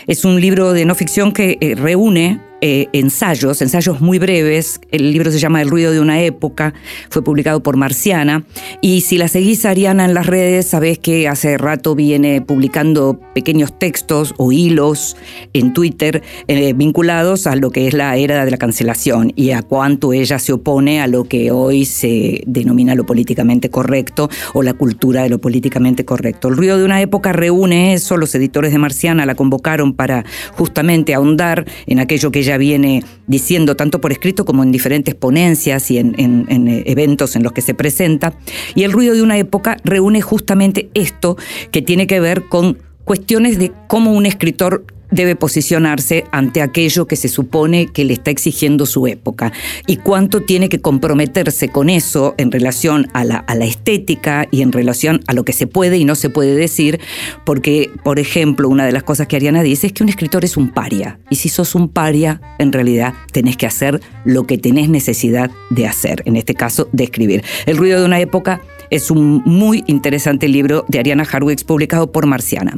Es un libro de no ficción que eh, reúne eh, ensayos, ensayos muy breves. El libro se llama El ruido de una época, fue publicado por Marciana. Y si la seguís Ariana en las redes, sabés que hace rato viene publicando pequeños textos o hilos en Twitter eh, vinculados a lo que es la era de la cancelación y a cuánto ella se opone a lo que hoy se denomina lo políticamente correcto o la cultura de lo políticamente correcto. El ruido de una época reúne eso, los editores de Marciana la convocaron para justamente ahondar en aquello que ella viene diciendo tanto por escrito como en diferentes ponencias y en, eh, eventos en los que se presenta. Y el ruido de una época reúne justamente esto que tiene que ver con cuestiones de cómo un escritor debe posicionarse ante aquello que se supone que le está exigiendo su época y cuánto tiene que comprometerse con eso en relación a la, estética y en relación a lo que se puede y no se puede decir, porque, por ejemplo, una de las cosas que Ariana dice es que un escritor es un paria y si sos un paria, en realidad tenés que hacer lo que tenés necesidad de hacer, en este caso de escribir. El ruido de una época es un muy interesante libro de Ariana Harwicks publicado por Marciana.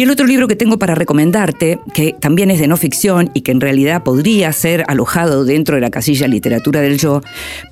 Y el otro libro que tengo para recomendarte, que también es de no ficción y que en realidad podría ser alojado dentro de la casilla literatura del yo,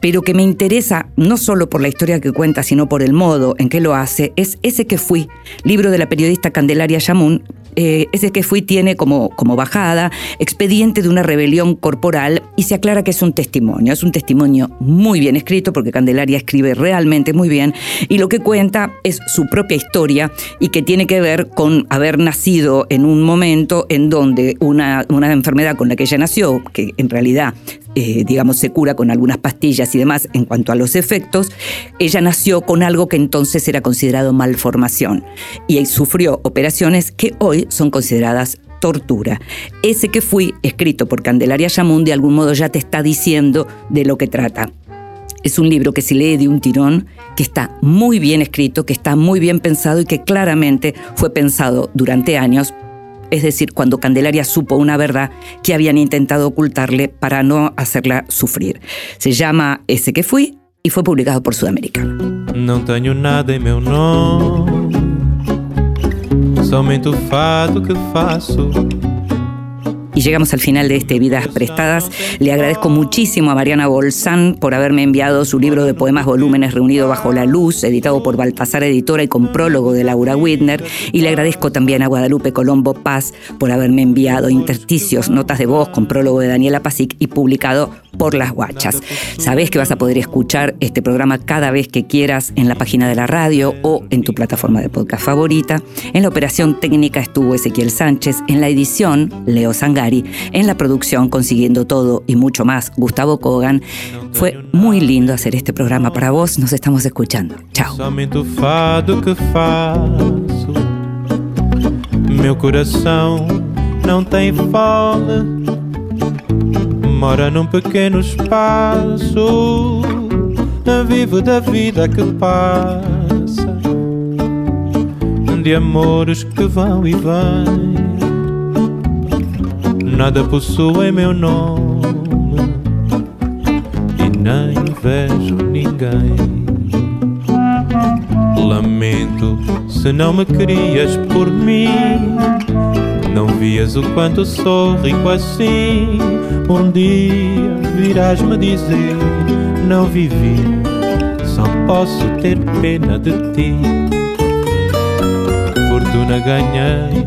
pero que me interesa no solo por la historia que cuenta, sino por el modo en que lo hace, es Ese que fui, libro de la periodista Candelaria Yamun, eh, ese que fui tiene como, como bajada expediente de una rebelión corporal y se aclara que es un testimonio. Es un testimonio muy bien escrito porque Candelaria escribe realmente muy bien y lo que cuenta es su propia historia y que tiene que ver con haber nacido en un momento en donde una, una enfermedad con la que ella nació, que en realidad eh, digamos, se cura con algunas pastillas y demás en cuanto a los efectos, ella nació con algo que entonces era considerado malformación y sufrió operaciones que hoy son consideradas tortura. Ese que fui, escrito por Candelaria Yamun, de algún modo ya te está diciendo de lo que trata. Es un libro que se lee de un tirón, que está muy bien escrito, que está muy bien pensado y que claramente fue pensado durante años es decir, cuando Candelaria supo una verdad que habían intentado ocultarle para no hacerla sufrir. Se llama Ese que fui y fue publicado por Sudamericano. Não tenho nada o fato que faço. Y llegamos al final de este Vidas Prestadas. Le agradezco muchísimo a Mariana Bolsán por haberme enviado su libro de poemas volúmenes reunido bajo la luz, editado por Baltasar Editora y con prólogo de Laura Widner. Y le agradezco también a Guadalupe Colombo Paz por haberme enviado intersticios, notas de voz con prólogo de Daniela Pasic y publicado por las guachas. Sabes que vas a poder escuchar este programa cada vez que quieras en la página de la radio o en tu plataforma de podcast favorita. En la operación técnica estuvo Ezequiel Sánchez, en la edición Leo Sangari, en la producción Consiguiendo Todo y mucho más Gustavo Kogan. Fue muy lindo hacer este programa para vos. Nos estamos escuchando. Chao. Meu coração não tem fome. Mora num pequeno espaço. Vivo da vida que passa. De amores que vão e vêm. Nada possui meu nome. E nem vejo ninguém. Lamento se não me querias por mim. Não vias o quanto sou rico assim. Um dia virás me dizer: Não vivi, só posso ter pena de ti. Fortuna ganhei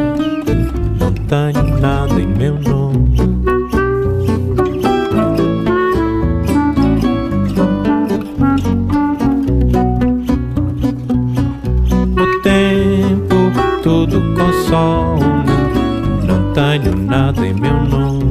Tenho nada em meu nome. O tempo todo consome. Não tenho nada em meu nome.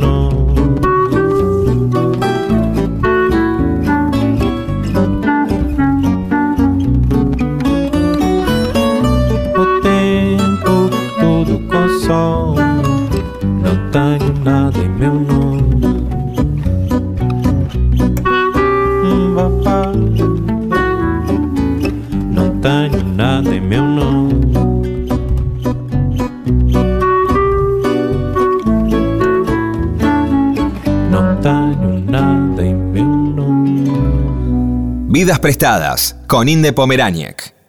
prestadas con Inde Pomeráñez.